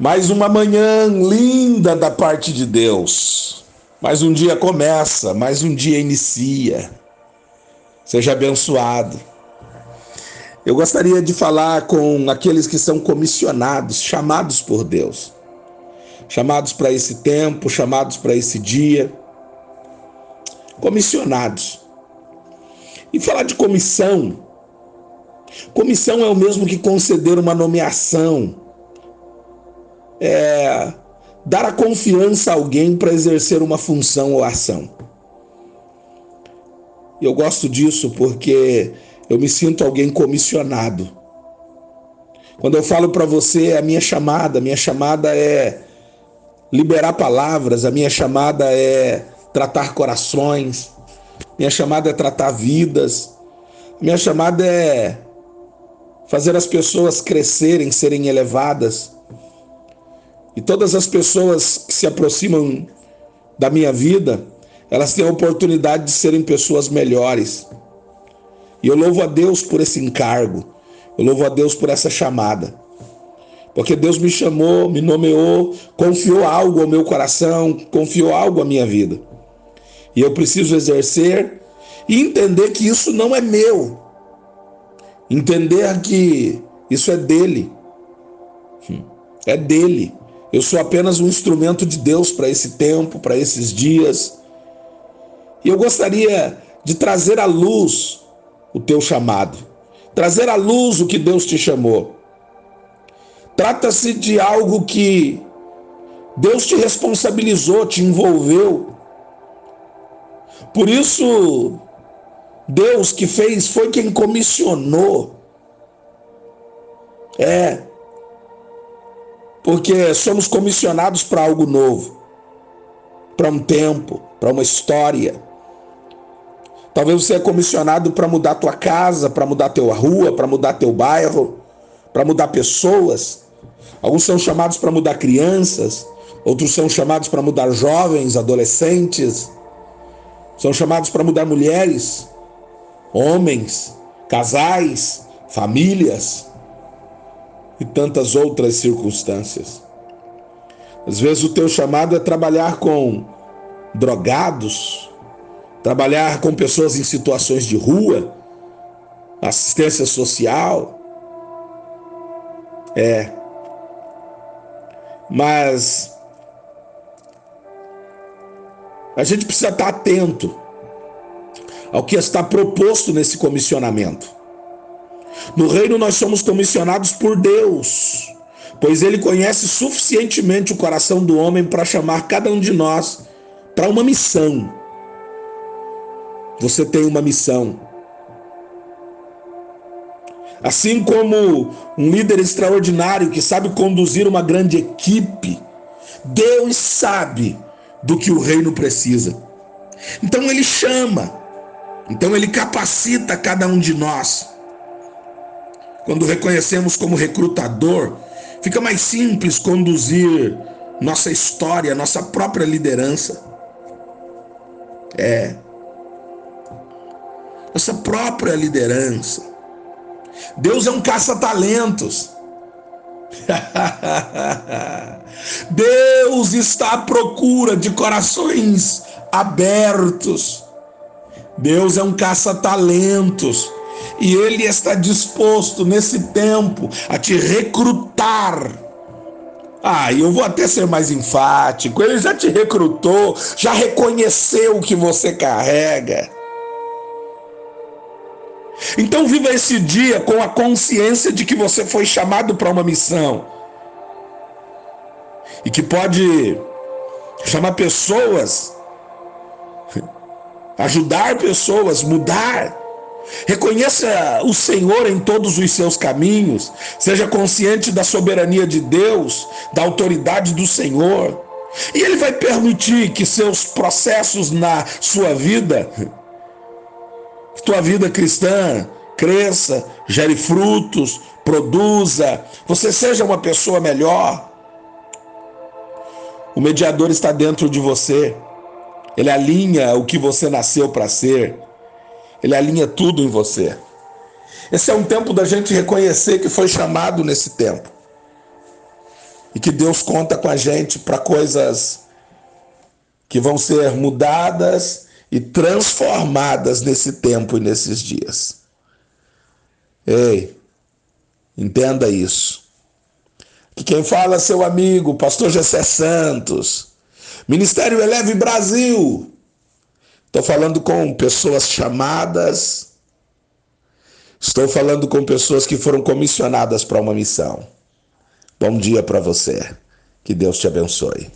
Mais uma manhã linda da parte de Deus. Mais um dia começa, mais um dia inicia. Seja abençoado. Eu gostaria de falar com aqueles que são comissionados, chamados por Deus. Chamados para esse tempo, chamados para esse dia. Comissionados. E falar de comissão. Comissão é o mesmo que conceder uma nomeação é, dar a confiança a alguém para exercer uma função ou ação. E eu gosto disso porque eu me sinto alguém comissionado. Quando eu falo para você a minha chamada, a minha chamada é liberar palavras, a minha chamada é tratar corações, minha chamada é tratar vidas, minha chamada é fazer as pessoas crescerem, serem elevadas. E todas as pessoas que se aproximam da minha vida, elas têm a oportunidade de serem pessoas melhores. E eu louvo a Deus por esse encargo. Eu louvo a Deus por essa chamada. Porque Deus me chamou, me nomeou, confiou algo ao meu coração, confiou algo à minha vida. E eu preciso exercer e entender que isso não é meu. Entender que isso é dele. Hum, é dele. Eu sou apenas um instrumento de Deus para esse tempo, para esses dias. E eu gostaria de trazer à luz o teu chamado, trazer à luz o que Deus te chamou. Trata-se de algo que Deus te responsabilizou, te envolveu. Por isso, Deus que fez foi quem comissionou. É, porque somos comissionados para algo novo, para um tempo, para uma história. Talvez você é comissionado para mudar tua casa, para mudar tua rua, para mudar teu bairro, para mudar pessoas. Alguns são chamados para mudar crianças, outros são chamados para mudar jovens, adolescentes, são chamados para mudar mulheres, homens, casais, famílias e tantas outras circunstâncias. Às vezes o teu chamado é trabalhar com drogados, trabalhar com pessoas em situações de rua, assistência social. É. Mas a gente precisa estar atento ao que está proposto nesse comissionamento. No reino nós somos comissionados por Deus, pois ele conhece suficientemente o coração do homem para chamar cada um de nós para uma missão. Você tem uma missão. Assim como um líder extraordinário que sabe conduzir uma grande equipe, Deus sabe do que o reino precisa. Então ele chama, então ele capacita cada um de nós quando reconhecemos como recrutador, fica mais simples conduzir nossa história, nossa própria liderança. É. Nossa própria liderança. Deus é um caça-talentos. Deus está à procura de corações abertos. Deus é um caça-talentos e Ele está disposto nesse tempo a te recrutar. Ah, eu vou até ser mais enfático. Ele já te recrutou, já reconheceu o que você carrega. Então viva esse dia com a consciência de que você foi chamado para uma missão. E que pode chamar pessoas, ajudar pessoas, mudar Reconheça o Senhor em todos os seus caminhos. Seja consciente da soberania de Deus, da autoridade do Senhor. E Ele vai permitir que seus processos na sua vida, tua vida cristã, cresça, gere frutos, produza, você seja uma pessoa melhor. O mediador está dentro de você. Ele alinha o que você nasceu para ser. Ele alinha tudo em você. Esse é um tempo da gente reconhecer que foi chamado nesse tempo. e que Deus conta com a gente para coisas que vão ser mudadas e transformadas nesse tempo e nesses dias. Ei, entenda isso. Que quem fala é seu amigo, pastor Jessé Santos, Ministério Eleve Brasil. Estou falando com pessoas chamadas, estou falando com pessoas que foram comissionadas para uma missão. Bom dia para você. Que Deus te abençoe.